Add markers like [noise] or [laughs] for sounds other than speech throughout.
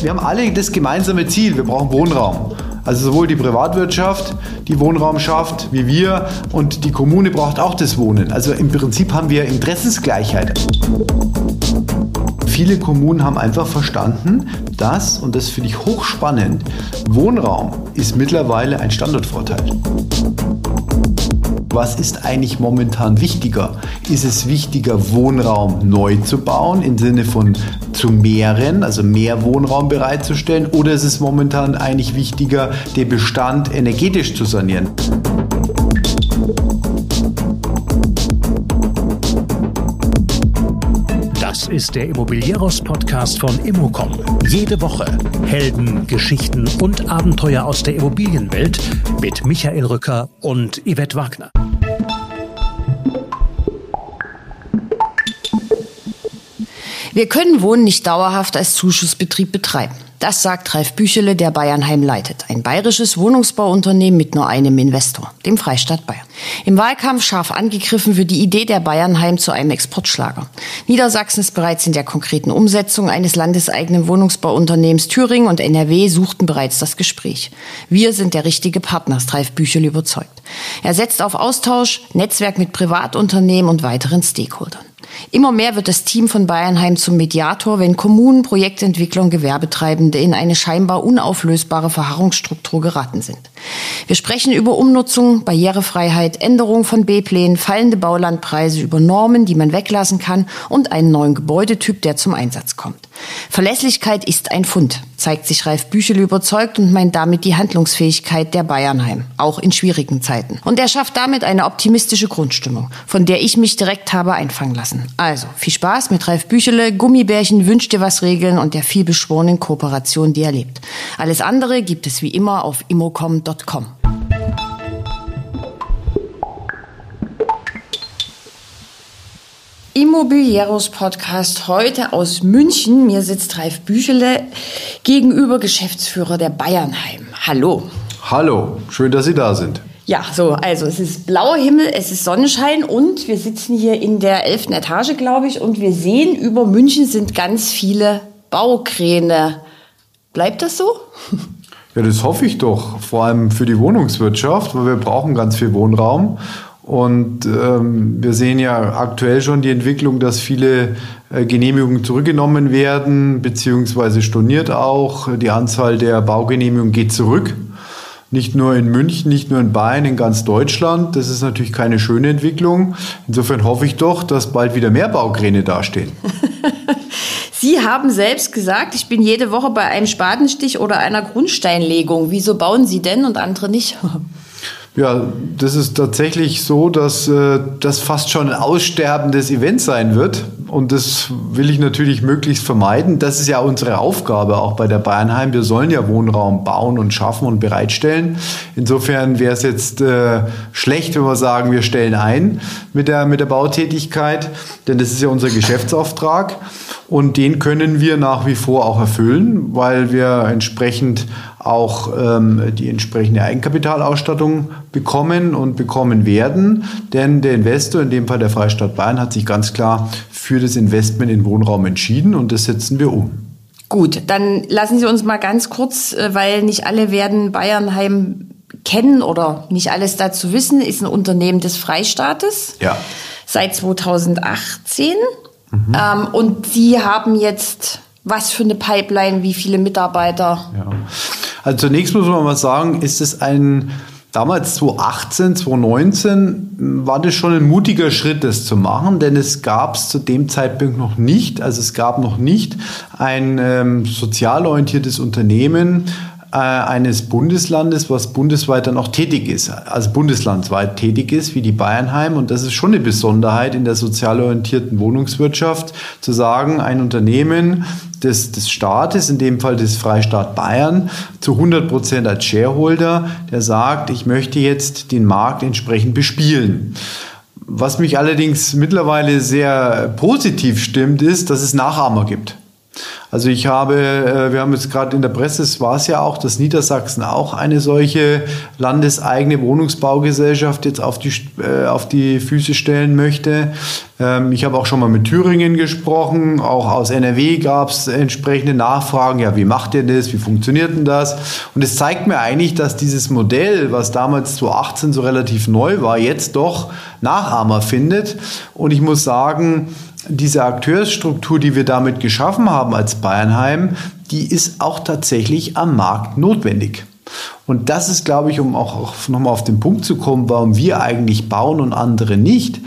Wir haben alle das gemeinsame Ziel, wir brauchen Wohnraum. Also sowohl die Privatwirtschaft, die Wohnraum schafft, wie wir und die Kommune braucht auch das Wohnen. Also im Prinzip haben wir Interessensgleichheit. Viele Kommunen haben einfach verstanden, dass, und das finde ich hochspannend, Wohnraum ist mittlerweile ein Standortvorteil. Was ist eigentlich momentan wichtiger? Ist es wichtiger, Wohnraum neu zu bauen im Sinne von zu mehren, also mehr Wohnraum bereitzustellen? Oder ist es momentan eigentlich wichtiger, den Bestand energetisch zu sanieren? Ist der Immobilieros-Podcast von Immocom. Jede Woche Helden, Geschichten und Abenteuer aus der Immobilienwelt mit Michael Rücker und Yvette Wagner. Wir können Wohnen nicht dauerhaft als Zuschussbetrieb betreiben. Das sagt Ralf Büchele, der Bayernheim leitet. Ein bayerisches Wohnungsbauunternehmen mit nur einem Investor, dem Freistaat Bayern. Im Wahlkampf scharf angegriffen wird die Idee der Bayernheim zu einem Exportschlager. Niedersachsen ist bereits in der konkreten Umsetzung eines landeseigenen Wohnungsbauunternehmens. Thüringen und NRW suchten bereits das Gespräch. Wir sind der richtige Partner, ist Ralf Büchele überzeugt. Er setzt auf Austausch, Netzwerk mit Privatunternehmen und weiteren Stakeholdern. Immer mehr wird das Team von Bayernheim zum Mediator, wenn Kommunen, Projektentwickler Gewerbetreibende in eine scheinbar unauflösbare Verharrungsstruktur geraten sind. Wir sprechen über Umnutzung, Barrierefreiheit, Änderung von B-Plänen, fallende Baulandpreise, über Normen, die man weglassen kann und einen neuen Gebäudetyp, der zum Einsatz kommt. Verlässlichkeit ist ein Fund, zeigt sich Ralf Büchel überzeugt und meint damit die Handlungsfähigkeit der Bayernheim, auch in schwierigen Zeiten. Und er schafft damit eine optimistische Grundstimmung, von der ich mich direkt habe einfangen lassen. Also, viel Spaß mit Ralf Büchele, Gummibärchen, Wünsch dir was Regeln und der vielbeschworenen Kooperation, die er lebt. Alles andere gibt es wie immer auf immocom.com. Immobilieros Podcast heute aus München. Mir sitzt Ralf Büchele gegenüber Geschäftsführer der Bayernheim. Hallo. Hallo, schön, dass Sie da sind. Ja, so, also es ist blauer Himmel, es ist Sonnenschein und wir sitzen hier in der elften Etage, glaube ich, und wir sehen, über München sind ganz viele Baukräne. Bleibt das so? [laughs] Ja, das hoffe ich doch, vor allem für die Wohnungswirtschaft, weil wir brauchen ganz viel Wohnraum. Und ähm, wir sehen ja aktuell schon die Entwicklung, dass viele äh, Genehmigungen zurückgenommen werden, beziehungsweise storniert auch. Die Anzahl der Baugenehmigungen geht zurück. Nicht nur in München, nicht nur in Bayern, in ganz Deutschland. Das ist natürlich keine schöne Entwicklung. Insofern hoffe ich doch, dass bald wieder mehr Baukräne dastehen. [laughs] Sie haben selbst gesagt, ich bin jede Woche bei einem Spatenstich oder einer Grundsteinlegung. Wieso bauen Sie denn und andere nicht? [laughs] Ja, das ist tatsächlich so, dass äh, das fast schon ein aussterbendes Event sein wird. Und das will ich natürlich möglichst vermeiden. Das ist ja unsere Aufgabe auch bei der Bayernheim. Wir sollen ja Wohnraum bauen und schaffen und bereitstellen. Insofern wäre es jetzt äh, schlecht, wenn wir sagen, wir stellen ein mit der, mit der Bautätigkeit, denn das ist ja unser Geschäftsauftrag. Und den können wir nach wie vor auch erfüllen, weil wir entsprechend auch ähm, die entsprechende Eigenkapitalausstattung bekommen und bekommen werden. Denn der Investor, in dem Fall der Freistaat Bayern, hat sich ganz klar für das Investment in Wohnraum entschieden und das setzen wir um. Gut, dann lassen Sie uns mal ganz kurz, äh, weil nicht alle werden Bayernheim kennen oder nicht alles dazu wissen, ist ein Unternehmen des Freistaates. Ja. Seit 2018 Mhm. Ähm, und Sie haben jetzt was für eine Pipeline, wie viele Mitarbeiter? Ja. Also zunächst muss man mal sagen, ist es ein, damals 2018, 2019 war das schon ein mutiger Schritt, das zu machen, denn es gab es zu dem Zeitpunkt noch nicht, also es gab noch nicht ein ähm, sozial orientiertes Unternehmen, eines Bundeslandes, was bundesweit dann auch tätig ist, also bundeslandweit tätig ist, wie die Bayernheim. Und das ist schon eine Besonderheit in der sozial orientierten Wohnungswirtschaft, zu sagen, ein Unternehmen des, des Staates, in dem Fall des Freistaat Bayern, zu 100 Prozent als Shareholder, der sagt, ich möchte jetzt den Markt entsprechend bespielen. Was mich allerdings mittlerweile sehr positiv stimmt, ist, dass es Nachahmer gibt. Also ich habe, äh, wir haben jetzt gerade in der Presse, es war es ja auch, dass Niedersachsen auch eine solche landeseigene Wohnungsbaugesellschaft jetzt auf die, äh, auf die Füße stellen möchte. Ähm, ich habe auch schon mal mit Thüringen gesprochen, auch aus NRW gab es entsprechende Nachfragen, ja, wie macht ihr das, wie funktioniert denn das? Und es zeigt mir eigentlich, dass dieses Modell, was damals 2018 so relativ neu war, jetzt doch Nachahmer findet. Und ich muss sagen, diese Akteursstruktur, die wir damit geschaffen haben als Bayernheim, die ist auch tatsächlich am Markt notwendig. Und das ist, glaube ich, um auch nochmal auf den Punkt zu kommen, warum wir eigentlich bauen und andere nicht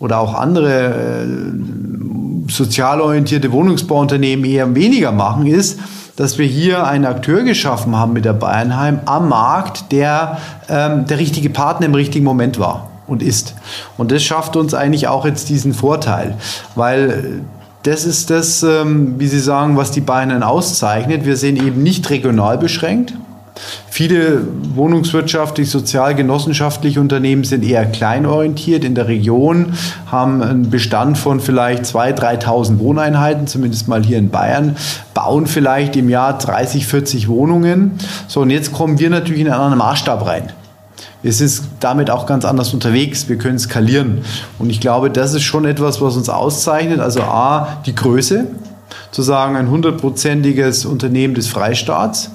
oder auch andere äh, sozial orientierte Wohnungsbauunternehmen eher weniger machen, ist, dass wir hier einen Akteur geschaffen haben mit der Bayernheim am Markt, der ähm, der richtige Partner im richtigen Moment war und ist. Und das schafft uns eigentlich auch jetzt diesen Vorteil, weil das ist das, ähm, wie Sie sagen, was die Bayern auszeichnet. Wir sind eben nicht regional beschränkt. Viele wohnungswirtschaftlich, sozial-genossenschaftliche Unternehmen sind eher kleinorientiert in der Region, haben einen Bestand von vielleicht 2.000, 3.000 Wohneinheiten, zumindest mal hier in Bayern, bauen vielleicht im Jahr 30, 40 Wohnungen. So, und jetzt kommen wir natürlich in einen anderen Maßstab rein. Es ist damit auch ganz anders unterwegs. Wir können skalieren. Und ich glaube, das ist schon etwas, was uns auszeichnet. Also A, die Größe, zu sagen, ein hundertprozentiges Unternehmen des Freistaats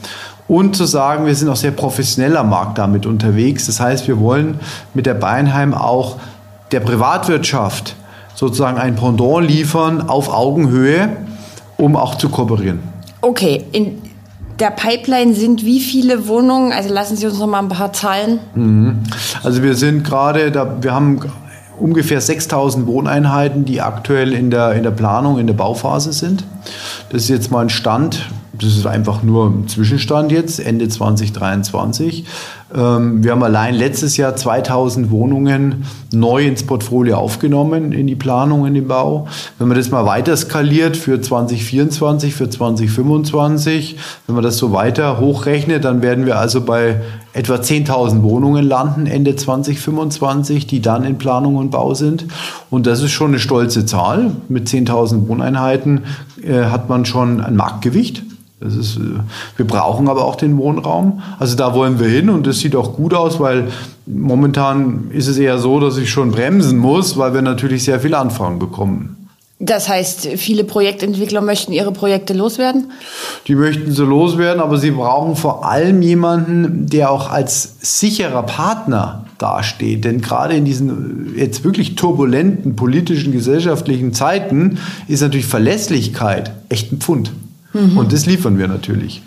und zu sagen, wir sind auch sehr professionell am Markt damit unterwegs. Das heißt, wir wollen mit der Beinheim auch der Privatwirtschaft sozusagen ein Pendant liefern auf Augenhöhe, um auch zu kooperieren. Okay, in, der Pipeline sind wie viele Wohnungen? Also lassen Sie uns noch mal ein paar Zahlen. Mhm. Also wir sind gerade, da, wir haben ungefähr 6000 Wohneinheiten, die aktuell in der, in der Planung, in der Bauphase sind. Das ist jetzt mal ein Stand, das ist einfach nur ein Zwischenstand jetzt, Ende 2023. Ähm, wir haben allein letztes Jahr 2000 Wohnungen neu ins Portfolio aufgenommen, in die Planung, in den Bau. Wenn man das mal weiter skaliert für 2024, für 2025, wenn man das so weiter hochrechnet, dann werden wir also bei etwa 10.000 Wohnungen landen Ende 2025, die dann in Planung und Bau sind. Und das ist schon eine stolze Zahl. Mit 10.000 Wohneinheiten äh, hat man schon ein Marktgewicht. Das ist, äh, wir brauchen aber auch den Wohnraum. Also da wollen wir hin und das sieht auch gut aus, weil momentan ist es eher so, dass ich schon bremsen muss, weil wir natürlich sehr viele Anfragen bekommen. Das heißt, viele Projektentwickler möchten ihre Projekte loswerden? Die möchten sie loswerden, aber sie brauchen vor allem jemanden, der auch als sicherer Partner dasteht. Denn gerade in diesen jetzt wirklich turbulenten politischen, gesellschaftlichen Zeiten ist natürlich Verlässlichkeit echt ein Pfund. Mhm. Und das liefern wir natürlich.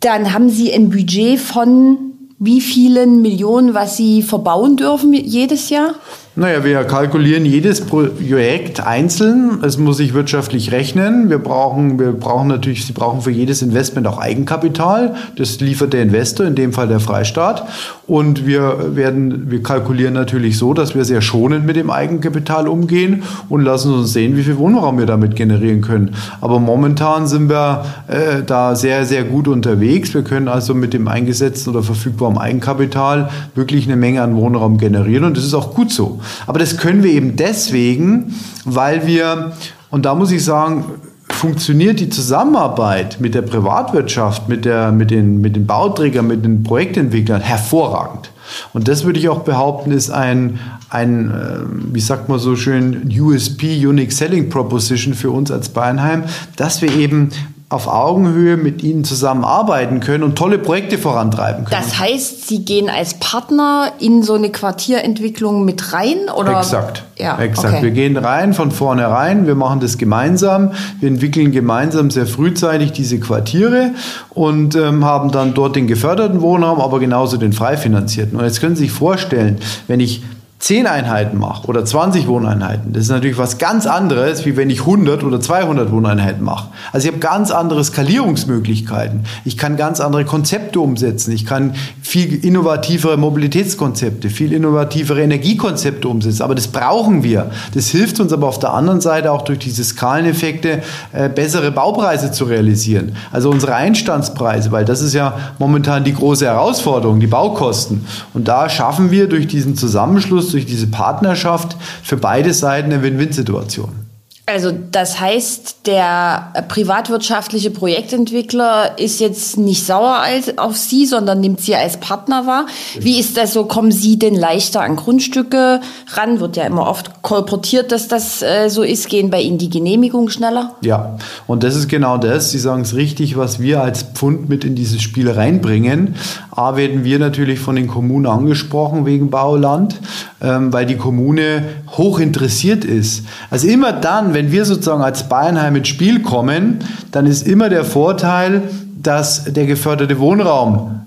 Dann haben Sie ein Budget von wie vielen Millionen, was Sie verbauen dürfen jedes Jahr? Naja, wir kalkulieren jedes Projekt einzeln. Es muss sich wirtschaftlich rechnen. Wir brauchen, wir brauchen natürlich, Sie brauchen für jedes Investment auch Eigenkapital. Das liefert der Investor, in dem Fall der Freistaat. Und wir werden, wir kalkulieren natürlich so, dass wir sehr schonend mit dem Eigenkapital umgehen und lassen uns sehen, wie viel Wohnraum wir damit generieren können. Aber momentan sind wir äh, da sehr, sehr gut unterwegs. Wir können also mit dem eingesetzten oder verfügbaren Eigenkapital wirklich eine Menge an Wohnraum generieren. Und das ist auch gut so. Aber das können wir eben deswegen, weil wir, und da muss ich sagen, funktioniert die Zusammenarbeit mit der Privatwirtschaft, mit, der, mit, den, mit den Bauträgern, mit den Projektentwicklern hervorragend. Und das würde ich auch behaupten, ist ein, ein äh, wie sagt man so schön, USP, Unique Selling Proposition für uns als Bayernheim, dass wir eben auf Augenhöhe mit ihnen zusammenarbeiten können und tolle Projekte vorantreiben können. Das heißt, Sie gehen als Partner in so eine Quartierentwicklung mit rein? Oder? Exakt. Ja, Exakt. Okay. Wir gehen rein von vornherein, wir machen das gemeinsam, wir entwickeln gemeinsam sehr frühzeitig diese Quartiere und ähm, haben dann dort den geförderten Wohnraum, aber genauso den frei finanzierten. Und jetzt können Sie sich vorstellen, wenn ich 10 Einheiten mache oder 20 Wohneinheiten, das ist natürlich was ganz anderes, wie wenn ich 100 oder 200 Wohneinheiten mache. Also ich habe ganz andere Skalierungsmöglichkeiten. Ich kann ganz andere Konzepte umsetzen. Ich kann viel innovativere Mobilitätskonzepte, viel innovativere Energiekonzepte umsetzen. Aber das brauchen wir. Das hilft uns aber auf der anderen Seite auch durch diese Skaleneffekte äh, bessere Baupreise zu realisieren. Also unsere Einstandspreise, weil das ist ja momentan die große Herausforderung, die Baukosten. Und da schaffen wir durch diesen Zusammenschluss durch diese Partnerschaft für beide Seiten eine Win-Win-Situation. Also das heißt, der privatwirtschaftliche Projektentwickler ist jetzt nicht sauer auf Sie, sondern nimmt Sie als Partner wahr. Wie ist das so? Kommen Sie denn leichter an Grundstücke ran? Wird ja immer oft kolportiert, dass das äh, so ist. Gehen bei Ihnen die Genehmigungen schneller? Ja, und das ist genau das. Sie sagen es richtig, was wir als Pfund mit in dieses Spiel reinbringen. A, werden wir natürlich von den Kommunen angesprochen wegen Bauland, ähm, weil die Kommune hoch interessiert ist. Also immer dann, wenn wir sozusagen als Bayernheim ins Spiel kommen, dann ist immer der Vorteil, dass der geförderte Wohnraum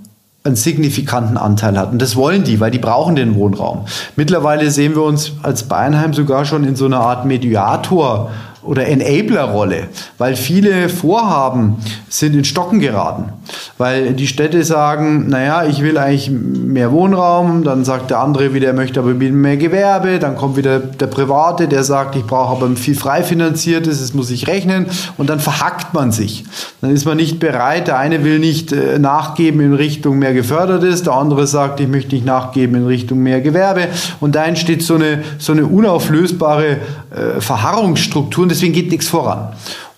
einen signifikanten Anteil hat. Und das wollen die, weil die brauchen den Wohnraum. Mittlerweile sehen wir uns als Bayernheim sogar schon in so einer Art Mediator oder Enabler-Rolle, weil viele Vorhaben sind in Stocken geraten, weil die Städte sagen, naja, ich will eigentlich mehr Wohnraum, dann sagt der andere wieder, er möchte aber mehr Gewerbe, dann kommt wieder der Private, der sagt, ich brauche aber viel frei finanziertes, das muss ich rechnen. Und dann verhackt man sich. Dann ist man nicht bereit, der eine will nicht äh, nachgeben in Richtung mehr gefördertes, der andere sagt, ich möchte nicht nachgeben in Richtung mehr Gewerbe. Und da entsteht so eine, so eine unauflösbare äh, Verharrungsstruktur und deswegen geht nichts voran.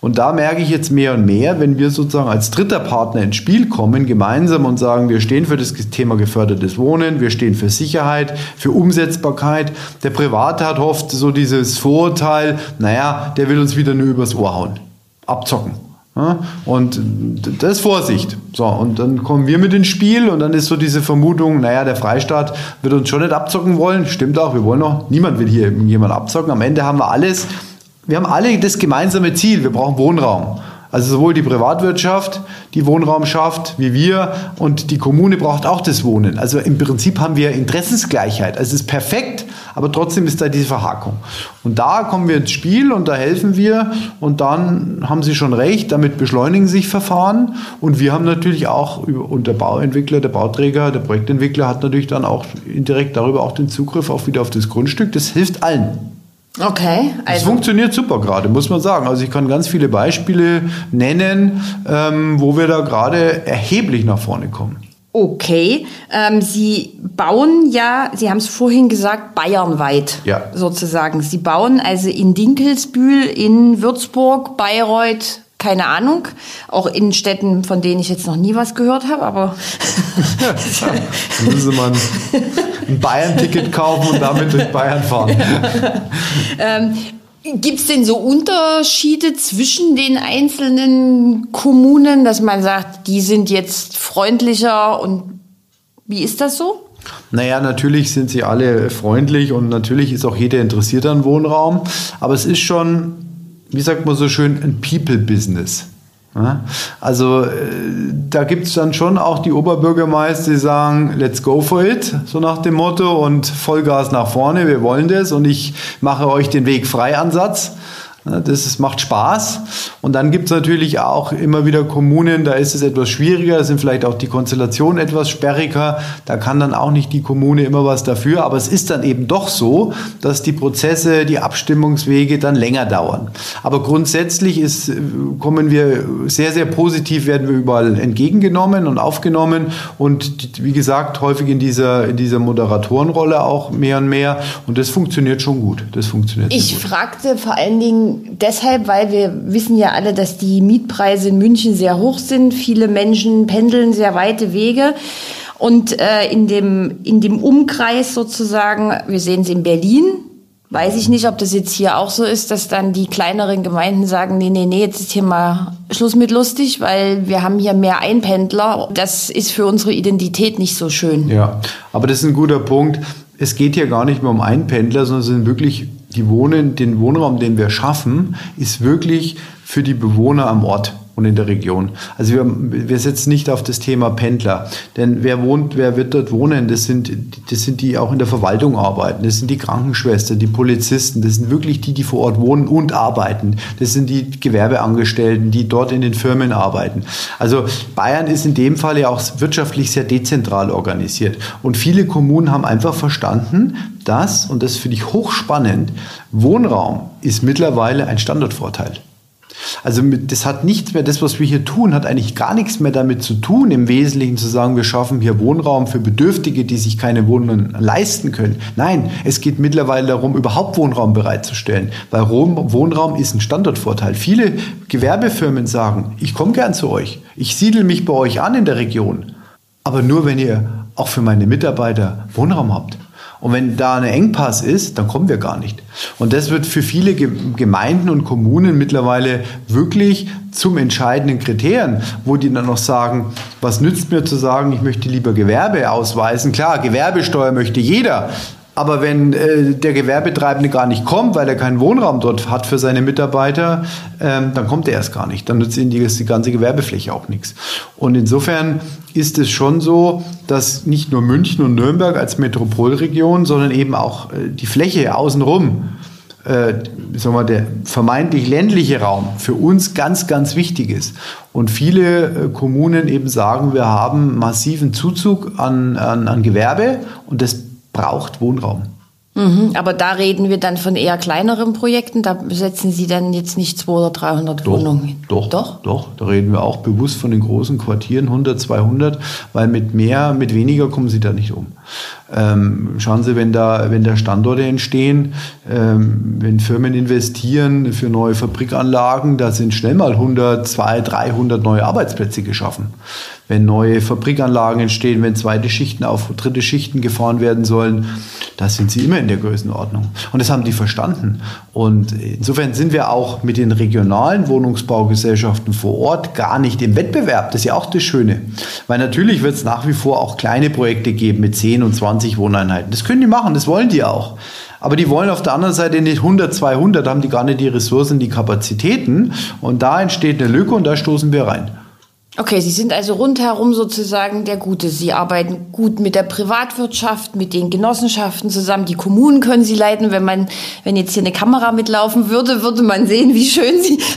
Und da merke ich jetzt mehr und mehr, wenn wir sozusagen als dritter Partner ins Spiel kommen, gemeinsam und sagen, wir stehen für das Thema gefördertes Wohnen, wir stehen für Sicherheit, für Umsetzbarkeit. Der Private hat oft so dieses Vorurteil, naja, der will uns wieder nur übers Ohr hauen, abzocken. Und das ist Vorsicht. So, und dann kommen wir mit ins Spiel und dann ist so diese Vermutung, naja, der Freistaat wird uns schon nicht abzocken wollen. Stimmt auch, wir wollen noch, niemand will hier jemand abzocken. Am Ende haben wir alles wir haben alle das gemeinsame Ziel, wir brauchen Wohnraum. Also sowohl die Privatwirtschaft, die Wohnraum schafft, wie wir, und die Kommune braucht auch das Wohnen. Also im Prinzip haben wir Interessensgleichheit. Also es ist perfekt, aber trotzdem ist da diese Verhakung. Und da kommen wir ins Spiel und da helfen wir und dann haben Sie schon recht, damit beschleunigen sich Verfahren und wir haben natürlich auch, und der Bauentwickler, der Bauträger, der Projektentwickler hat natürlich dann auch indirekt darüber auch den Zugriff auch wieder auf das Grundstück. Das hilft allen. Okay. Also. Es funktioniert super gerade, muss man sagen. Also ich kann ganz viele Beispiele nennen, ähm, wo wir da gerade erheblich nach vorne kommen. Okay, ähm, Sie bauen ja, Sie haben es vorhin gesagt, bayernweit ja. sozusagen. Sie bauen also in Dinkelsbühl, in Würzburg, Bayreuth, keine Ahnung, auch in Städten, von denen ich jetzt noch nie was gehört habe, aber. [laughs] ja, müsste man ein Bayern-Ticket kaufen und damit durch Bayern fahren. ähm, Gibt es denn so Unterschiede zwischen den einzelnen Kommunen, dass man sagt, die sind jetzt freundlicher und wie ist das so? Naja, natürlich sind sie alle freundlich und natürlich ist auch jeder interessiert an Wohnraum, aber es ist schon wie sagt man so schön, ein People-Business. Also äh, da gibt es dann schon auch die Oberbürgermeister, die sagen, let's go for it, so nach dem Motto und Vollgas nach vorne, wir wollen das und ich mache euch den Weg frei Ansatz. Das ist, macht Spaß. Und dann gibt es natürlich auch immer wieder Kommunen, da ist es etwas schwieriger, da sind vielleicht auch die Konstellationen etwas sperriger. Da kann dann auch nicht die Kommune immer was dafür. Aber es ist dann eben doch so, dass die Prozesse, die Abstimmungswege dann länger dauern. Aber grundsätzlich ist, kommen wir sehr, sehr positiv, werden wir überall entgegengenommen und aufgenommen. Und wie gesagt, häufig in dieser, in dieser Moderatorenrolle auch mehr und mehr. Und das funktioniert schon gut. Das funktioniert ich fragte vor allen Dingen, deshalb, weil wir wissen ja alle, dass die Mietpreise in München sehr hoch sind. Viele Menschen pendeln sehr weite Wege. Und äh, in, dem, in dem Umkreis sozusagen, wir sehen es in Berlin, weiß ich nicht, ob das jetzt hier auch so ist, dass dann die kleineren Gemeinden sagen, nee, nee, nee, jetzt ist hier mal Schluss mit lustig, weil wir haben hier mehr Einpendler. Das ist für unsere Identität nicht so schön. Ja, aber das ist ein guter Punkt. Es geht hier gar nicht mehr um Einpendler, sondern es sind wirklich die Wohnen, den Wohnraum, den wir schaffen, ist wirklich für die Bewohner am Ort und in der Region. Also wir, wir setzen nicht auf das Thema Pendler, denn wer wohnt, wer wird dort wohnen? Das sind, das sind die auch in der Verwaltung arbeiten, das sind die Krankenschwestern, die Polizisten, das sind wirklich die, die vor Ort wohnen und arbeiten. Das sind die Gewerbeangestellten, die dort in den Firmen arbeiten. Also Bayern ist in dem Fall ja auch wirtschaftlich sehr dezentral organisiert und viele Kommunen haben einfach verstanden, dass, und das finde ich hochspannend, Wohnraum ist mittlerweile ein Standortvorteil. Also das hat nichts mehr, das, was wir hier tun, hat eigentlich gar nichts mehr damit zu tun, im Wesentlichen zu sagen, wir schaffen hier Wohnraum für Bedürftige, die sich keine Wohnungen leisten können. Nein, es geht mittlerweile darum, überhaupt Wohnraum bereitzustellen, weil Wohnraum ist ein Standortvorteil. Viele Gewerbefirmen sagen, ich komme gern zu euch, ich siedle mich bei euch an in der Region, aber nur wenn ihr auch für meine Mitarbeiter Wohnraum habt. Und wenn da ein Engpass ist, dann kommen wir gar nicht. Und das wird für viele Gemeinden und Kommunen mittlerweile wirklich zum entscheidenden Kriterien, wo die dann noch sagen, was nützt mir zu sagen, ich möchte lieber Gewerbe ausweisen. Klar, Gewerbesteuer möchte jeder, aber wenn äh, der Gewerbetreibende gar nicht kommt, weil er keinen Wohnraum dort hat für seine Mitarbeiter, ähm, dann kommt er erst gar nicht. Dann nützt ihnen die, die ganze Gewerbefläche auch nichts. Und insofern ist es schon so, dass nicht nur München und Nürnberg als Metropolregion, sondern eben auch äh, die Fläche außenrum, äh, sagen wir, der vermeintlich ländliche Raum für uns ganz, ganz wichtig ist. Und viele äh, Kommunen eben sagen, wir haben massiven Zuzug an, an, an Gewerbe und das braucht Wohnraum. Mhm, aber da reden wir dann von eher kleineren Projekten. Da setzen Sie dann jetzt nicht 200 oder 300 doch, Wohnungen hin. Doch, doch, doch. Da reden wir auch bewusst von den großen Quartieren, 100, 200, weil mit mehr, mit weniger kommen Sie da nicht um. Ähm, schauen Sie, wenn da, wenn da Standorte entstehen, ähm, wenn Firmen investieren für neue Fabrikanlagen, da sind schnell mal 100, 200, 300 neue Arbeitsplätze geschaffen. Wenn neue Fabrikanlagen entstehen, wenn zweite Schichten auf dritte Schichten gefahren werden sollen, da sind sie immer in der Größenordnung. Und das haben die verstanden. Und insofern sind wir auch mit den regionalen Wohnungsbaugesellschaften vor Ort gar nicht im Wettbewerb. Das ist ja auch das Schöne. Weil natürlich wird es nach wie vor auch kleine Projekte geben mit 10 und 20 Wohneinheiten. Das können die machen, das wollen die auch. Aber die wollen auf der anderen Seite nicht 100, 200, haben die gar nicht die Ressourcen, die Kapazitäten. Und da entsteht eine Lücke und da stoßen wir rein. Okay, Sie sind also rundherum sozusagen der Gute. Sie arbeiten gut mit der Privatwirtschaft, mit den Genossenschaften zusammen. Die Kommunen können Sie leiten. Wenn man, wenn jetzt hier eine Kamera mitlaufen würde, würde man sehen, wie schön Sie. [laughs]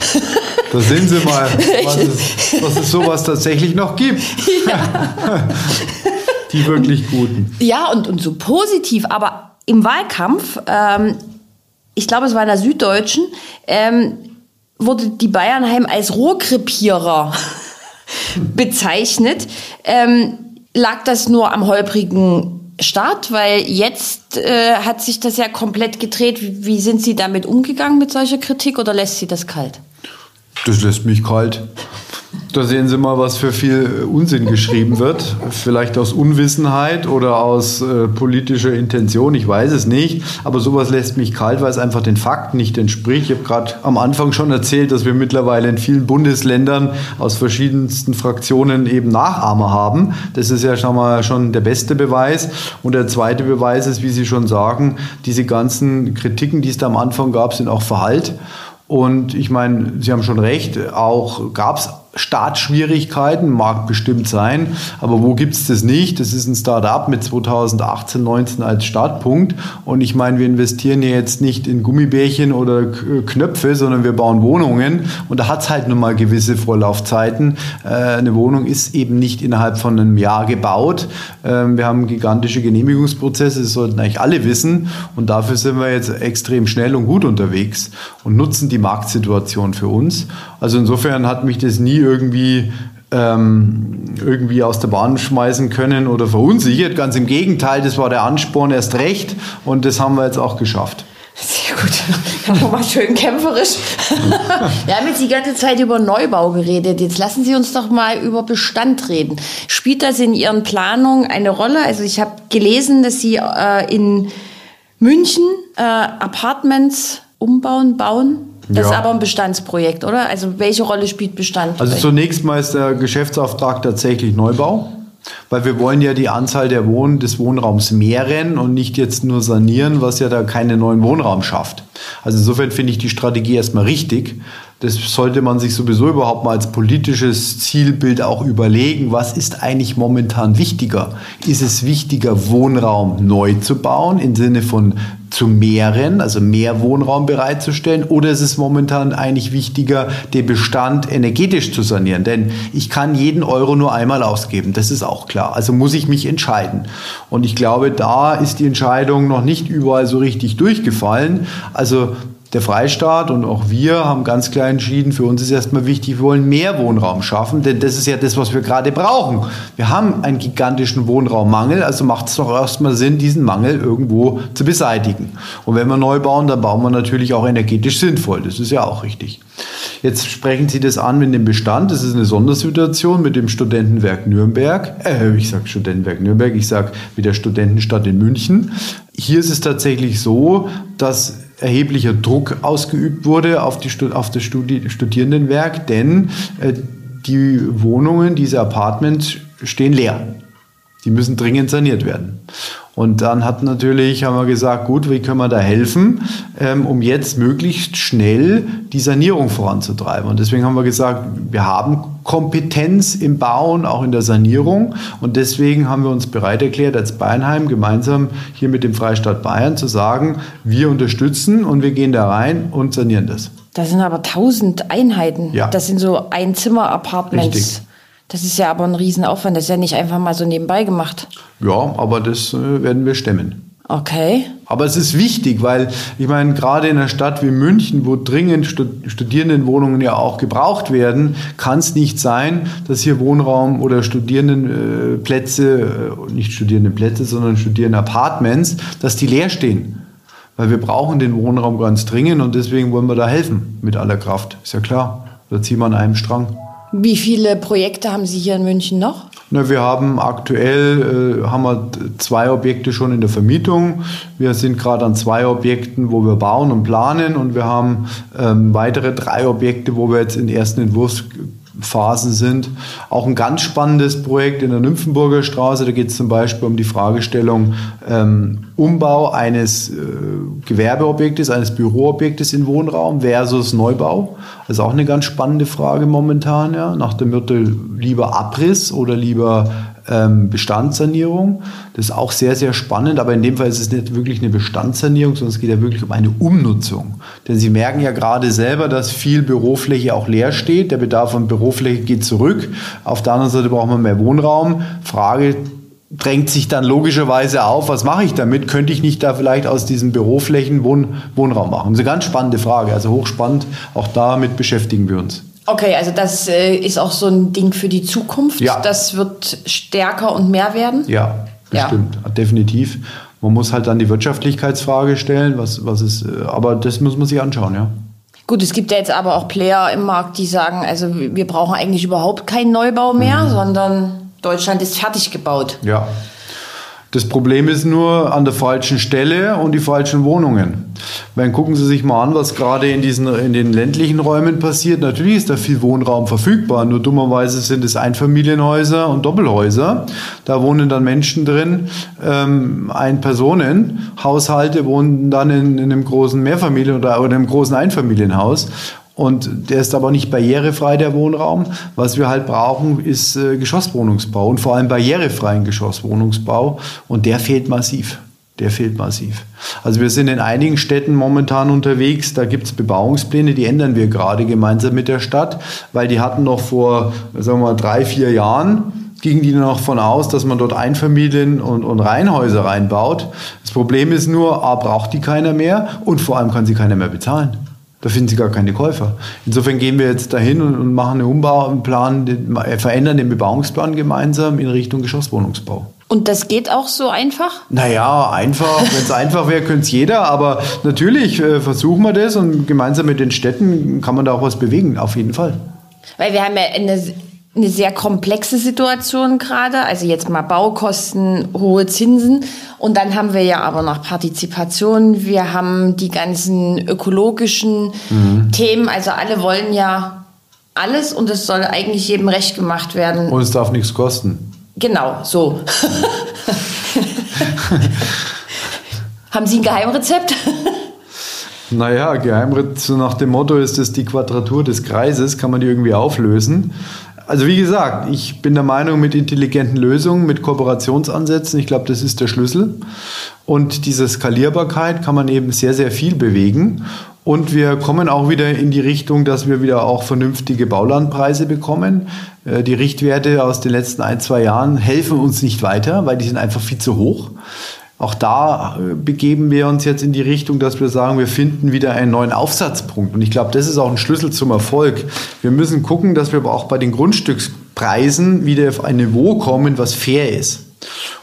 Da sehen Sie mal, [laughs] was es, was es sowas tatsächlich noch gibt. Ja. [laughs] Die wirklich Guten. Ja, und, und so positiv. Aber im Wahlkampf, ähm, ich glaube, es war in der Süddeutschen, ähm, wurde die Bayernheim als Rohrkrepierer [laughs] bezeichnet. Ähm, lag das nur am holprigen Start? Weil jetzt äh, hat sich das ja komplett gedreht. Wie, wie sind Sie damit umgegangen mit solcher Kritik oder lässt Sie das kalt? Das lässt mich kalt. Da sehen Sie mal, was für viel Unsinn geschrieben wird. Vielleicht aus Unwissenheit oder aus äh, politischer Intention, ich weiß es nicht. Aber sowas lässt mich kalt, weil es einfach den Fakten nicht entspricht. Ich habe gerade am Anfang schon erzählt, dass wir mittlerweile in vielen Bundesländern aus verschiedensten Fraktionen eben Nachahmer haben. Das ist ja schon mal schon der beste Beweis. Und der zweite Beweis ist, wie Sie schon sagen, diese ganzen Kritiken, die es da am Anfang gab, sind auch verhallt. Und ich meine, Sie haben schon recht, auch gab es Startschwierigkeiten, mag bestimmt sein, aber wo gibt es das nicht? Das ist ein Start-up mit 2018, 19 als Startpunkt und ich meine, wir investieren ja jetzt nicht in Gummibärchen oder Knöpfe, sondern wir bauen Wohnungen und da hat es halt nun mal gewisse Vorlaufzeiten. Äh, eine Wohnung ist eben nicht innerhalb von einem Jahr gebaut. Ähm, wir haben gigantische Genehmigungsprozesse, das sollten eigentlich alle wissen und dafür sind wir jetzt extrem schnell und gut unterwegs und nutzen die Marktsituation für uns. Also insofern hat mich das nie irgendwie ähm, irgendwie aus der Bahn schmeißen können oder verunsichert. Ganz im Gegenteil, das war der Ansporn erst recht und das haben wir jetzt auch geschafft. Sehr gut. Nochmal schön kämpferisch. [laughs] Wir haben jetzt die ganze Zeit über Neubau geredet. Jetzt lassen Sie uns doch mal über Bestand reden. Spielt das in Ihren Planungen eine Rolle? Also ich habe gelesen, dass Sie äh, in München äh, Apartments umbauen, bauen. Das ja. ist aber ein Bestandsprojekt, oder? Also welche Rolle spielt Bestand? Also zunächst mal ist der Geschäftsauftrag tatsächlich Neubau. Weil wir wollen ja die Anzahl der Wohn des Wohnraums mehren und nicht jetzt nur sanieren, was ja da keinen neuen Wohnraum schafft. Also insofern finde ich die Strategie erstmal richtig. Das sollte man sich sowieso überhaupt mal als politisches Zielbild auch überlegen. Was ist eigentlich momentan wichtiger? Ist es wichtiger, Wohnraum neu zu bauen im Sinne von zu mehren, also mehr Wohnraum bereitzustellen? Oder ist es momentan eigentlich wichtiger, den Bestand energetisch zu sanieren? Denn ich kann jeden Euro nur einmal ausgeben, das ist auch klar. Also muss ich mich entscheiden. Und ich glaube, da ist die Entscheidung noch nicht überall so richtig durchgefallen. Also der Freistaat und auch wir haben ganz klar entschieden, für uns ist erstmal wichtig, wir wollen mehr Wohnraum schaffen, denn das ist ja das, was wir gerade brauchen. Wir haben einen gigantischen Wohnraummangel, also macht es doch erstmal Sinn, diesen Mangel irgendwo zu beseitigen. Und wenn wir neu bauen, dann bauen wir natürlich auch energetisch sinnvoll. Das ist ja auch richtig. Jetzt sprechen Sie das an mit dem Bestand. Das ist eine Sondersituation mit dem Studentenwerk Nürnberg. Äh, ich sage Studentenwerk Nürnberg, ich sage mit der Studentenstadt in München. Hier ist es tatsächlich so, dass erheblicher Druck ausgeübt wurde auf, die, auf das Studi Studierendenwerk, denn äh, die Wohnungen, diese Apartments stehen leer. Die müssen dringend saniert werden. Und dann hat natürlich, haben wir gesagt, gut, wie können wir da helfen, ähm, um jetzt möglichst schnell die Sanierung voranzutreiben. Und deswegen haben wir gesagt, wir haben Kompetenz im Bauen, auch in der Sanierung. Und deswegen haben wir uns bereit erklärt, als Bayernheim gemeinsam hier mit dem Freistaat Bayern zu sagen, wir unterstützen und wir gehen da rein und sanieren das. Das sind aber tausend Einheiten. Ja. Das sind so Einzimmer-Apartments. Richtig. Das ist ja aber ein Riesenaufwand. Das ist ja nicht einfach mal so nebenbei gemacht. Ja, aber das äh, werden wir stemmen. Okay. Aber es ist wichtig, weil ich meine, gerade in einer Stadt wie München, wo dringend Studierendenwohnungen ja auch gebraucht werden, kann es nicht sein, dass hier Wohnraum oder Studierendenplätze, äh, nicht Studierendenplätze, sondern Studierendenapartments, dass die leer stehen. Weil wir brauchen den Wohnraum ganz dringend und deswegen wollen wir da helfen mit aller Kraft. Ist ja klar. Da ziehen wir an einem Strang. Wie viele Projekte haben Sie hier in München noch? Na, wir haben aktuell äh, haben wir zwei Objekte schon in der Vermietung. Wir sind gerade an zwei Objekten, wo wir bauen und planen und wir haben ähm, weitere drei Objekte, wo wir jetzt in ersten Entwurfs Phasen sind. Auch ein ganz spannendes Projekt in der Nymphenburger Straße. Da geht es zum Beispiel um die Fragestellung ähm, Umbau eines äh, Gewerbeobjektes, eines Büroobjektes in Wohnraum versus Neubau. Also auch eine ganz spannende Frage momentan. Ja. Nach dem Motto lieber Abriss oder lieber Bestandssanierung. Das ist auch sehr, sehr spannend, aber in dem Fall ist es nicht wirklich eine Bestandssanierung, sondern es geht ja wirklich um eine Umnutzung. Denn Sie merken ja gerade selber, dass viel Bürofläche auch leer steht. Der Bedarf an Bürofläche geht zurück. Auf der anderen Seite braucht man mehr Wohnraum. Frage drängt sich dann logischerweise auf, was mache ich damit? Könnte ich nicht da vielleicht aus diesen Büroflächen Wohn Wohnraum machen? Das ist eine ganz spannende Frage, also hochspannend. Auch damit beschäftigen wir uns. Okay, also das äh, ist auch so ein Ding für die Zukunft. Ja. Das wird stärker und mehr werden. Ja, bestimmt, ja. definitiv. Man muss halt dann die Wirtschaftlichkeitsfrage stellen, was, was ist, äh, aber das muss man sich anschauen, ja. Gut, es gibt ja jetzt aber auch Player im Markt, die sagen, also wir brauchen eigentlich überhaupt keinen Neubau mehr, mhm. sondern Deutschland ist fertig gebaut. Ja. Das Problem ist nur an der falschen Stelle und die falschen Wohnungen. Wenn gucken Sie sich mal an, was gerade in, diesen, in den ländlichen Räumen passiert. Natürlich ist da viel Wohnraum verfügbar, nur dummerweise sind es Einfamilienhäuser und Doppelhäuser. Da wohnen dann Menschen drin, ähm, Ein-Personen. Haushalte wohnen dann in, in einem großen Mehrfamilien- oder, oder einem großen Einfamilienhaus. Und der ist aber nicht barrierefrei, der Wohnraum. Was wir halt brauchen, ist äh, Geschosswohnungsbau und vor allem barrierefreien Geschosswohnungsbau. Und der fehlt massiv. Der fehlt massiv. Also wir sind in einigen Städten momentan unterwegs, da gibt es Bebauungspläne, die ändern wir gerade gemeinsam mit der Stadt, weil die hatten noch vor, sagen wir mal, drei, vier Jahren, gingen die noch von aus, dass man dort Einfamilien- und, und Reihenhäuser reinbaut. Das Problem ist nur, A, braucht die keiner mehr und vor allem kann sie keiner mehr bezahlen. Da finden Sie gar keine Käufer. Insofern gehen wir jetzt dahin und, und machen einen Umbau und planen, den, äh, verändern den Bebauungsplan gemeinsam in Richtung Geschosswohnungsbau. Und das geht auch so einfach? Naja, einfach. Wenn es einfach wäre, könnte es jeder. Aber natürlich äh, versuchen wir das und gemeinsam mit den Städten kann man da auch was bewegen, auf jeden Fall. Weil wir haben ja eine eine sehr komplexe Situation gerade. Also jetzt mal Baukosten, hohe Zinsen. Und dann haben wir ja aber noch Partizipation. Wir haben die ganzen ökologischen mhm. Themen. Also alle wollen ja alles und es soll eigentlich jedem recht gemacht werden. Und es darf nichts kosten. Genau, so. [laughs] haben Sie ein Geheimrezept? Naja, Geheimrezept nach dem Motto ist es die Quadratur des Kreises, kann man die irgendwie auflösen. Also wie gesagt, ich bin der Meinung, mit intelligenten Lösungen, mit Kooperationsansätzen, ich glaube, das ist der Schlüssel. Und diese Skalierbarkeit kann man eben sehr, sehr viel bewegen. Und wir kommen auch wieder in die Richtung, dass wir wieder auch vernünftige Baulandpreise bekommen. Äh, die Richtwerte aus den letzten ein, zwei Jahren helfen uns nicht weiter, weil die sind einfach viel zu hoch. Auch da äh, begeben wir uns jetzt in die Richtung, dass wir sagen, wir finden wieder einen neuen Aufsatzpunkt. Und ich glaube, das ist auch ein Schlüssel zum Erfolg. Wir müssen gucken, dass wir aber auch bei den Grundstückspreisen wieder auf ein Niveau kommen, was fair ist.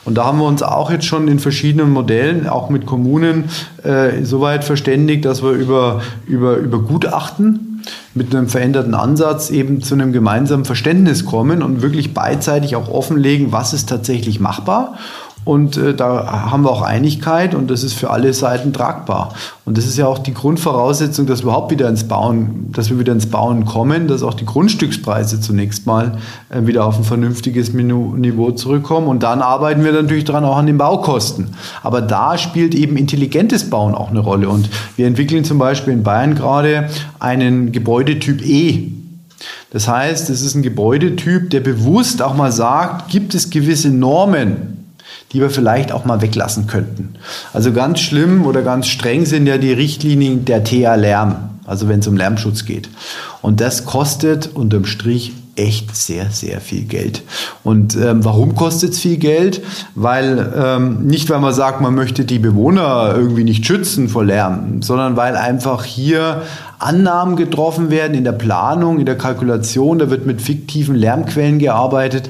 Und da haben wir uns auch jetzt schon in verschiedenen Modellen, auch mit Kommunen, äh, soweit verständigt, dass wir über, über, über Gutachten mit einem veränderten Ansatz eben zu einem gemeinsamen Verständnis kommen und wirklich beidseitig auch offenlegen, was ist tatsächlich machbar und äh, da haben wir auch Einigkeit und das ist für alle Seiten tragbar. Und das ist ja auch die Grundvoraussetzung, dass wir überhaupt wieder ins Bauen, dass wir wieder ins Bauen kommen, dass auch die Grundstückspreise zunächst mal äh, wieder auf ein vernünftiges Niveau zurückkommen. Und dann arbeiten wir natürlich dran auch an den Baukosten. Aber da spielt eben intelligentes Bauen auch eine Rolle. Und wir entwickeln zum Beispiel in Bayern gerade einen Gebäudetyp E. Das heißt, es ist ein Gebäudetyp, der bewusst auch mal sagt, gibt es gewisse Normen, die wir vielleicht auch mal weglassen könnten. Also ganz schlimm oder ganz streng sind ja die Richtlinien der TA Lärm, also wenn es um Lärmschutz geht. Und das kostet unterm Strich echt sehr, sehr viel Geld. Und ähm, warum kostet es viel Geld? Weil ähm, nicht, weil man sagt, man möchte die Bewohner irgendwie nicht schützen vor Lärm, sondern weil einfach hier Annahmen getroffen werden in der Planung, in der Kalkulation. Da wird mit fiktiven Lärmquellen gearbeitet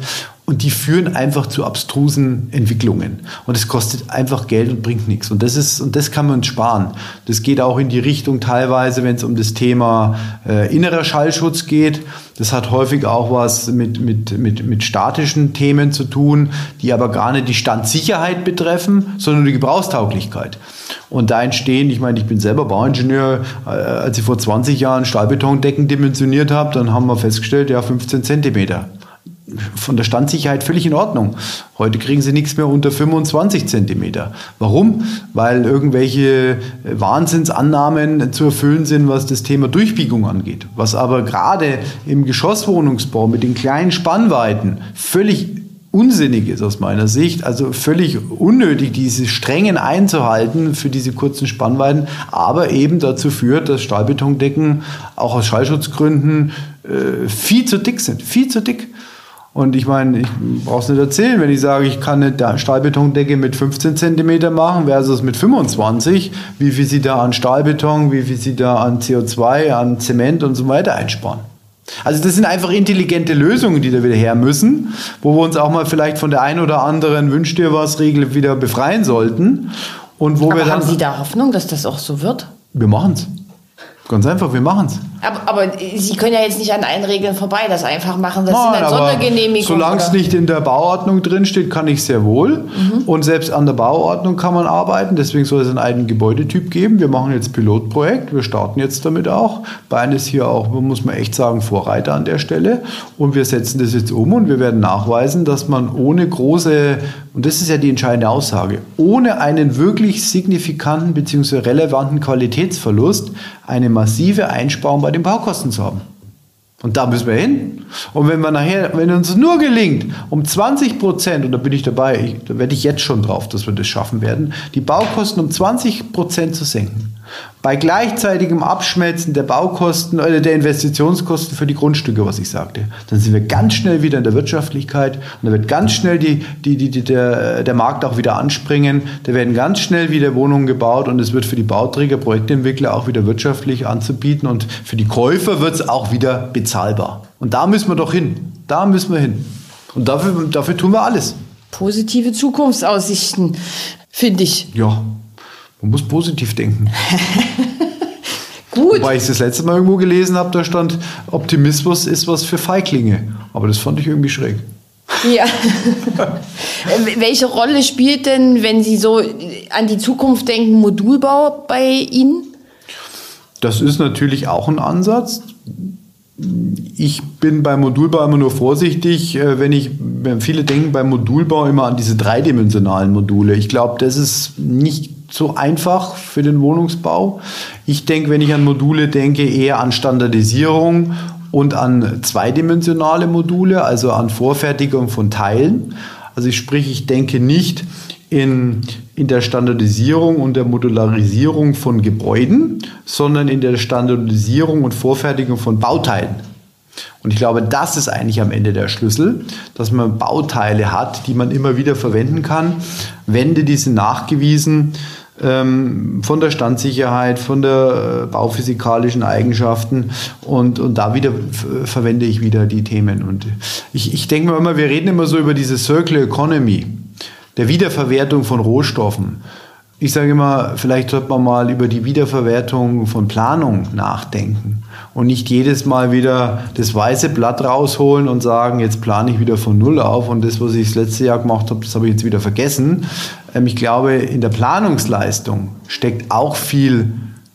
und die führen einfach zu abstrusen Entwicklungen. Und es kostet einfach Geld und bringt nichts. Und das ist, und das kann man uns sparen. Das geht auch in die Richtung teilweise, wenn es um das Thema äh, innerer Schallschutz geht. Das hat häufig auch was mit, mit, mit, mit statischen Themen zu tun, die aber gar nicht die Standsicherheit betreffen, sondern die Gebrauchstauglichkeit. Und da entstehen, ich meine, ich bin selber Bauingenieur, äh, als ich vor 20 Jahren Stahlbetondecken dimensioniert habe, dann haben wir festgestellt, ja, 15 Zentimeter von der Standsicherheit völlig in Ordnung. Heute kriegen sie nichts mehr unter 25 Zentimeter. Warum? Weil irgendwelche Wahnsinnsannahmen zu erfüllen sind, was das Thema Durchbiegung angeht. Was aber gerade im Geschosswohnungsbau mit den kleinen Spannweiten völlig unsinnig ist aus meiner Sicht, also völlig unnötig, diese Strengen einzuhalten für diese kurzen Spannweiten, aber eben dazu führt, dass Stahlbetondecken auch aus Schallschutzgründen äh, viel zu dick sind, viel zu dick. Und ich meine, ich brauche es nicht erzählen, wenn ich sage, ich kann eine Stahlbetondecke mit 15 cm machen versus mit 25, wie viel Sie da an Stahlbeton, wie viel Sie da an CO2, an Zement und so weiter einsparen. Also das sind einfach intelligente Lösungen, die da wieder her müssen, wo wir uns auch mal vielleicht von der einen oder anderen Wünsch dir was Regel wieder befreien sollten. Und wo Aber wir dann, haben Sie da Hoffnung, dass das auch so wird? Wir machen es. Ganz einfach, wir machen es. Aber, aber, Sie können ja jetzt nicht an allen Regeln vorbei das einfach machen. Das Nein, sind dann Sondergenehmigungen. Solange es nicht in der Bauordnung drinsteht, kann ich sehr wohl. Mhm. Und selbst an der Bauordnung kann man arbeiten. Deswegen soll es einen eigenen Gebäudetyp geben. Wir machen jetzt Pilotprojekt. Wir starten jetzt damit auch. Bayern ist hier auch, muss man echt sagen, Vorreiter an der Stelle. Und wir setzen das jetzt um und wir werden nachweisen, dass man ohne große, und das ist ja die entscheidende Aussage, ohne einen wirklich signifikanten bzw. relevanten Qualitätsverlust eine massive Einsparung bei den Baukosten zu haben. Und da müssen wir hin. Und wenn wir nachher, wenn uns nur gelingt, um 20 Prozent, und da bin ich dabei, ich, da werde ich jetzt schon drauf, dass wir das schaffen werden, die Baukosten um 20 Prozent zu senken, bei gleichzeitigem Abschmelzen der Baukosten oder der Investitionskosten für die Grundstücke, was ich sagte, dann sind wir ganz schnell wieder in der Wirtschaftlichkeit und da wird ganz schnell die, die, die, die, der, der Markt auch wieder anspringen. Da werden ganz schnell wieder Wohnungen gebaut und es wird für die Bauträger, Projektentwickler auch wieder wirtschaftlich anzubieten und für die Käufer wird es auch wieder bezahlbar. Und da müssen wir doch hin. Da müssen wir hin. Und dafür, dafür tun wir alles. Positive Zukunftsaussichten, finde ich. Ja, man muss positiv denken. [laughs] Gut. Wobei ich das letzte Mal irgendwo gelesen habe, da stand, Optimismus ist was für Feiglinge. Aber das fand ich irgendwie schräg. Ja. [laughs] Welche Rolle spielt denn, wenn Sie so an die Zukunft denken, Modulbau bei Ihnen? Das ist natürlich auch ein Ansatz. Ich bin beim Modulbau immer nur vorsichtig, äh, wenn ich, viele denken beim Modulbau immer an diese dreidimensionalen Module. Ich glaube, das ist nicht so einfach für den Wohnungsbau. Ich denke, wenn ich an Module denke, eher an Standardisierung und an zweidimensionale Module, also an Vorfertigung von Teilen. Also ich sprich, ich denke nicht in, in der Standardisierung und der Modularisierung von Gebäuden, sondern in der Standardisierung und Vorfertigung von Bauteilen. Und ich glaube, das ist eigentlich am Ende der Schlüssel, dass man Bauteile hat, die man immer wieder verwenden kann. Wände, die sind nachgewiesen ähm, von der Standsicherheit, von der äh, bauphysikalischen Eigenschaften und, und da wieder verwende ich wieder die Themen. Und ich, ich denke mir immer, wir reden immer so über diese Circular Economy, der Wiederverwertung von Rohstoffen. Ich sage immer, vielleicht sollte man mal über die Wiederverwertung von Planung nachdenken und nicht jedes Mal wieder das weiße Blatt rausholen und sagen, jetzt plane ich wieder von Null auf und das, was ich das letzte Jahr gemacht habe, das habe ich jetzt wieder vergessen. Ähm, ich glaube, in der Planungsleistung steckt auch viel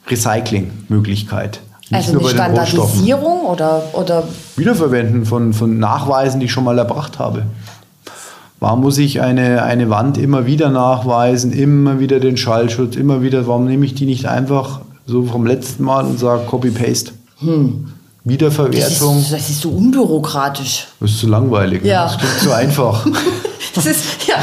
Recyclingmöglichkeit. Nicht also eine Standardisierung oder, oder Wiederverwenden von, von Nachweisen, die ich schon mal erbracht habe. Warum muss ich eine, eine Wand immer wieder nachweisen, immer wieder den Schallschutz, immer wieder, warum nehme ich die nicht einfach so vom letzten Mal und sage Copy-Paste? Hm. Wiederverwertung. Das ist, das ist, so unbürokratisch. Das ist zu langweilig. Ne? Ja. Das klingt zu einfach. [laughs] das ist, ja.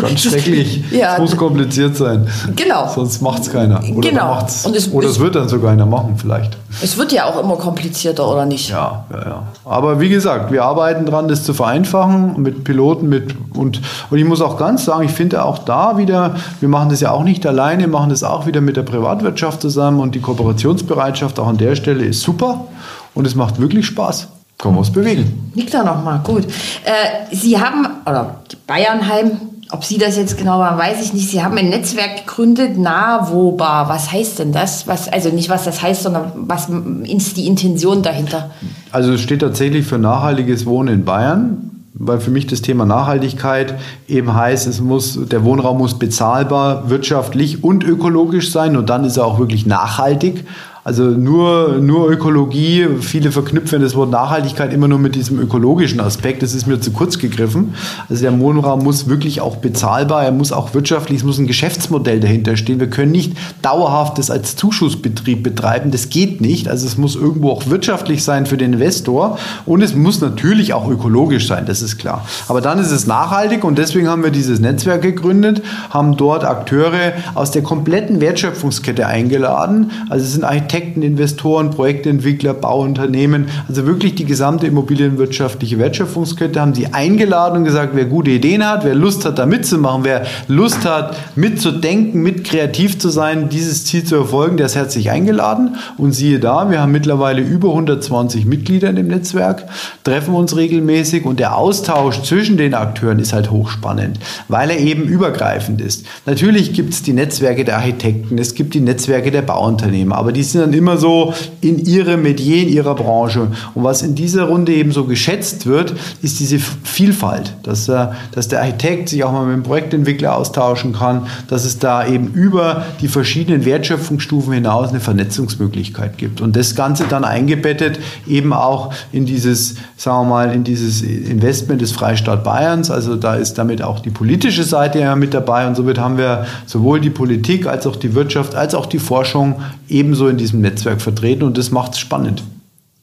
[laughs] Ganz schrecklich. Ja. Es muss kompliziert sein. Genau. Sonst macht es keiner. Oder genau. Macht's, Und es, oder es wird dann sogar einer machen, vielleicht. Es wird ja auch immer komplizierter, oder nicht? Ja, ja, ja. Aber wie gesagt, wir arbeiten dran, das zu vereinfachen mit Piloten mit und, und ich muss auch ganz sagen, ich finde auch da wieder, wir machen das ja auch nicht alleine, machen das auch wieder mit der Privatwirtschaft zusammen und die Kooperationsbereitschaft auch an der Stelle ist super und es macht wirklich Spaß. Wir uns bewegen. Liegt da nochmal, gut. Äh, Sie haben, oder Bayernheim, ob Sie das jetzt genau waren, weiß ich nicht. Sie haben ein Netzwerk gegründet, NAVOBA. Was heißt denn das? Was, also nicht, was das heißt, sondern was ist die Intention dahinter? Also es steht tatsächlich für nachhaltiges Wohnen in Bayern weil für mich das Thema Nachhaltigkeit eben heißt, es muss, der Wohnraum muss bezahlbar, wirtschaftlich und ökologisch sein und dann ist er auch wirklich nachhaltig. Also nur, nur Ökologie, viele verknüpfen das Wort Nachhaltigkeit immer nur mit diesem ökologischen Aspekt. Das ist mir zu kurz gegriffen. Also der Wohnraum muss wirklich auch bezahlbar, er muss auch wirtschaftlich, es muss ein Geschäftsmodell dahinter stehen. Wir können nicht dauerhaft das als Zuschussbetrieb betreiben. Das geht nicht. Also es muss irgendwo auch wirtschaftlich sein für den Investor und es muss natürlich auch ökologisch sein, das ist klar. Aber dann ist es nachhaltig und deswegen haben wir dieses Netzwerk gegründet, haben dort Akteure aus der kompletten Wertschöpfungskette eingeladen. Also es sind eigentlich Architekten, Investoren, Projektentwickler, Bauunternehmen, also wirklich die gesamte immobilienwirtschaftliche Wertschöpfungskette haben sie eingeladen und gesagt, wer gute Ideen hat, wer Lust hat, da mitzumachen, wer Lust hat, mitzudenken, mit kreativ zu sein, dieses Ziel zu erfolgen, der ist herzlich eingeladen. Und siehe da, wir haben mittlerweile über 120 Mitglieder in dem Netzwerk, treffen uns regelmäßig und der Austausch zwischen den Akteuren ist halt hochspannend, weil er eben übergreifend ist. Natürlich gibt es die Netzwerke der Architekten, es gibt die Netzwerke der Bauunternehmen, aber die sind dann immer so in ihrem Metier, in ihrer Branche. Und was in dieser Runde eben so geschätzt wird, ist diese Vielfalt, dass, äh, dass der Architekt sich auch mal mit dem Projektentwickler austauschen kann, dass es da eben über die verschiedenen Wertschöpfungsstufen hinaus eine Vernetzungsmöglichkeit gibt. Und das Ganze dann eingebettet eben auch in dieses, sagen wir mal, in dieses Investment des Freistaat Bayerns. Also da ist damit auch die politische Seite ja mit dabei. Und somit haben wir sowohl die Politik als auch die Wirtschaft als auch die Forschung ebenso in diesem diesem Netzwerk vertreten und das macht es spannend.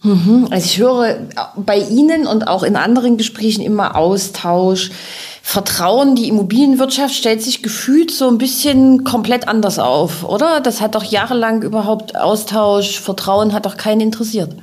Mhm. Also ich höre bei Ihnen und auch in anderen Gesprächen immer Austausch, Vertrauen. Die Immobilienwirtschaft stellt sich gefühlt so ein bisschen komplett anders auf, oder? Das hat doch jahrelang überhaupt Austausch, Vertrauen hat doch keinen interessiert.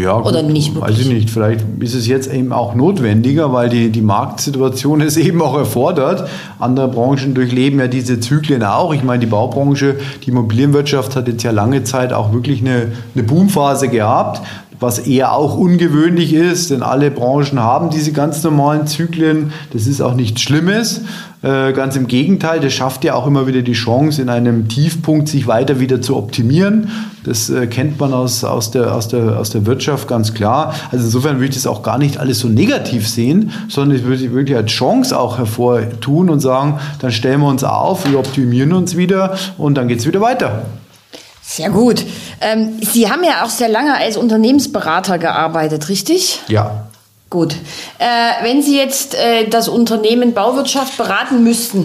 Ja, gut, Oder nicht wirklich? Weiß ich nicht. Vielleicht ist es jetzt eben auch notwendiger, weil die, die Marktsituation [laughs] es eben auch erfordert. Andere Branchen durchleben ja diese Zyklen auch. Ich meine, die Baubranche, die Immobilienwirtschaft hat jetzt ja lange Zeit auch wirklich eine, eine Boomphase gehabt was eher auch ungewöhnlich ist, denn alle Branchen haben diese ganz normalen Zyklen. Das ist auch nichts Schlimmes. Äh, ganz im Gegenteil, das schafft ja auch immer wieder die Chance, in einem Tiefpunkt sich weiter wieder zu optimieren. Das äh, kennt man aus, aus, der, aus, der, aus der Wirtschaft ganz klar. Also insofern würde ich das auch gar nicht alles so negativ sehen, sondern ich würde wirklich als Chance auch hervortun und sagen, dann stellen wir uns auf, wir optimieren uns wieder und dann geht es wieder weiter. Sehr gut. Ähm, Sie haben ja auch sehr lange als Unternehmensberater gearbeitet, richtig? Ja. Gut. Äh, wenn Sie jetzt äh, das Unternehmen Bauwirtschaft beraten müssten,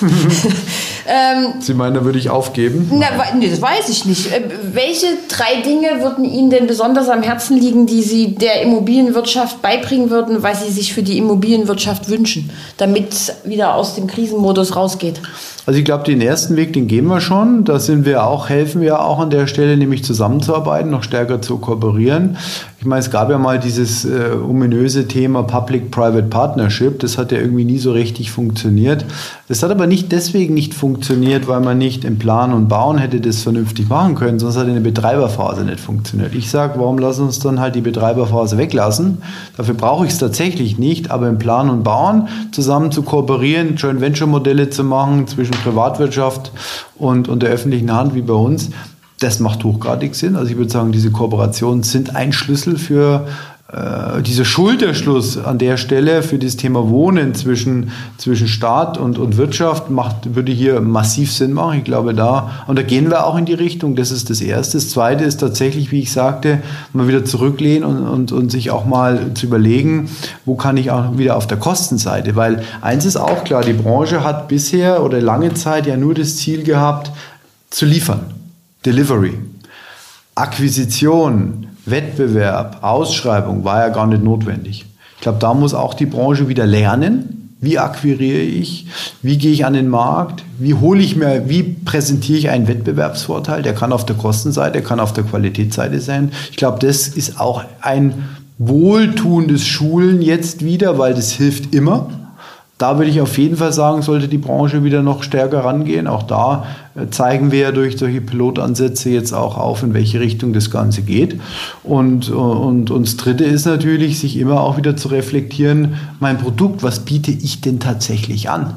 mhm. [laughs] [laughs] Ähm, Sie meinen, da würde ich aufgeben? Na, nee, das weiß ich nicht. Äh, welche drei Dinge würden Ihnen denn besonders am Herzen liegen, die Sie der Immobilienwirtschaft beibringen würden, was Sie sich für die Immobilienwirtschaft wünschen, damit es wieder aus dem Krisenmodus rausgeht? Also ich glaube, den ersten Weg, den gehen wir schon. Da sind wir auch, helfen wir auch an der Stelle, nämlich zusammenzuarbeiten, noch stärker zu kooperieren. Ich meine, es gab ja mal dieses äh, ominöse Thema Public-Private Partnership. Das hat ja irgendwie nie so richtig funktioniert. Das hat aber nicht deswegen nicht funktioniert, weil man nicht im Plan und Bauen hätte das vernünftig machen können, sonst hat in der Betreiberphase nicht funktioniert. Ich sage, warum lassen uns dann halt die Betreiberphase weglassen? Dafür brauche ich es tatsächlich nicht, aber im Plan und Bauen zusammen zu kooperieren, Joint Venture Modelle zu machen zwischen Privatwirtschaft und, und der öffentlichen Hand wie bei uns, das macht hochgradig Sinn. Also ich würde sagen, diese Kooperationen sind ein Schlüssel für äh, dieser Schulterschluss an der Stelle für das Thema Wohnen zwischen, zwischen Staat und, und Wirtschaft macht, würde hier massiv Sinn machen. Ich glaube, da, und da gehen wir auch in die Richtung. Das ist das Erste. Das Zweite ist tatsächlich, wie ich sagte, mal wieder zurücklehnen und, und, und sich auch mal zu überlegen, wo kann ich auch wieder auf der Kostenseite, weil eins ist auch klar, die Branche hat bisher oder lange Zeit ja nur das Ziel gehabt, zu liefern. Delivery. Akquisition, Wettbewerb, Ausschreibung war ja gar nicht notwendig. Ich glaube, da muss auch die Branche wieder lernen. Wie akquiriere ich? Wie gehe ich an den Markt? Wie hole ich mir, wie präsentiere ich einen Wettbewerbsvorteil? Der kann auf der Kostenseite, kann auf der Qualitätsseite sein. Ich glaube, das ist auch ein wohltuendes Schulen jetzt wieder, weil das hilft immer da würde ich auf jeden Fall sagen, sollte die Branche wieder noch stärker rangehen. Auch da äh, zeigen wir ja durch solche Pilotansätze jetzt auch auf, in welche Richtung das Ganze geht. Und, und, und das Dritte ist natürlich, sich immer auch wieder zu reflektieren, mein Produkt, was biete ich denn tatsächlich an?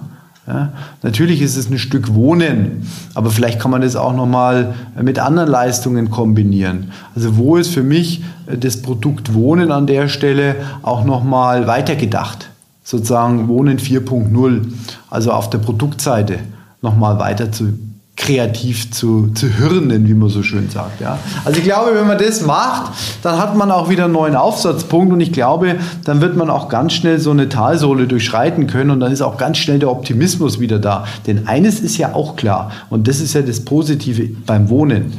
Ja, natürlich ist es ein Stück Wohnen, aber vielleicht kann man das auch nochmal mit anderen Leistungen kombinieren. Also wo ist für mich äh, das Produkt Wohnen an der Stelle auch nochmal weitergedacht? Sozusagen Wohnen 4.0, also auf der Produktseite nochmal weiter zu kreativ zu, zu hirnen, wie man so schön sagt. Ja. Also ich glaube, wenn man das macht, dann hat man auch wieder einen neuen Aufsatzpunkt und ich glaube, dann wird man auch ganz schnell so eine Talsohle durchschreiten können und dann ist auch ganz schnell der Optimismus wieder da. Denn eines ist ja auch klar und das ist ja das Positive beim Wohnen.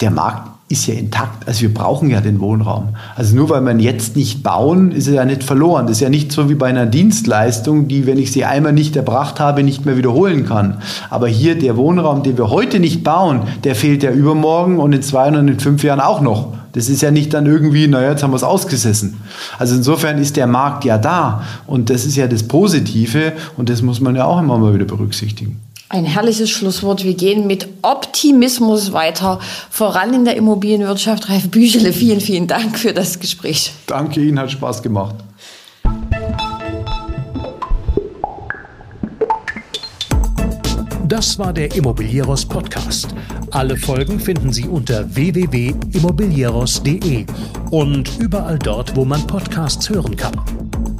Der Markt ist ja intakt. Also wir brauchen ja den Wohnraum. Also nur weil man jetzt nicht bauen, ist er ja nicht verloren. Das ist ja nicht so wie bei einer Dienstleistung, die, wenn ich sie einmal nicht erbracht habe, nicht mehr wiederholen kann. Aber hier der Wohnraum, den wir heute nicht bauen, der fehlt ja übermorgen und in zwei und in fünf Jahren auch noch. Das ist ja nicht dann irgendwie, naja, jetzt haben wir es ausgesessen. Also insofern ist der Markt ja da. Und das ist ja das Positive und das muss man ja auch immer mal wieder berücksichtigen. Ein herrliches Schlusswort. Wir gehen mit Optimismus weiter voran in der Immobilienwirtschaft. Ralf Büchele, vielen, vielen Dank für das Gespräch. Danke Ihnen, hat Spaß gemacht. Das war der Immobilieros Podcast. Alle Folgen finden Sie unter www.immobilieros.de und überall dort, wo man Podcasts hören kann.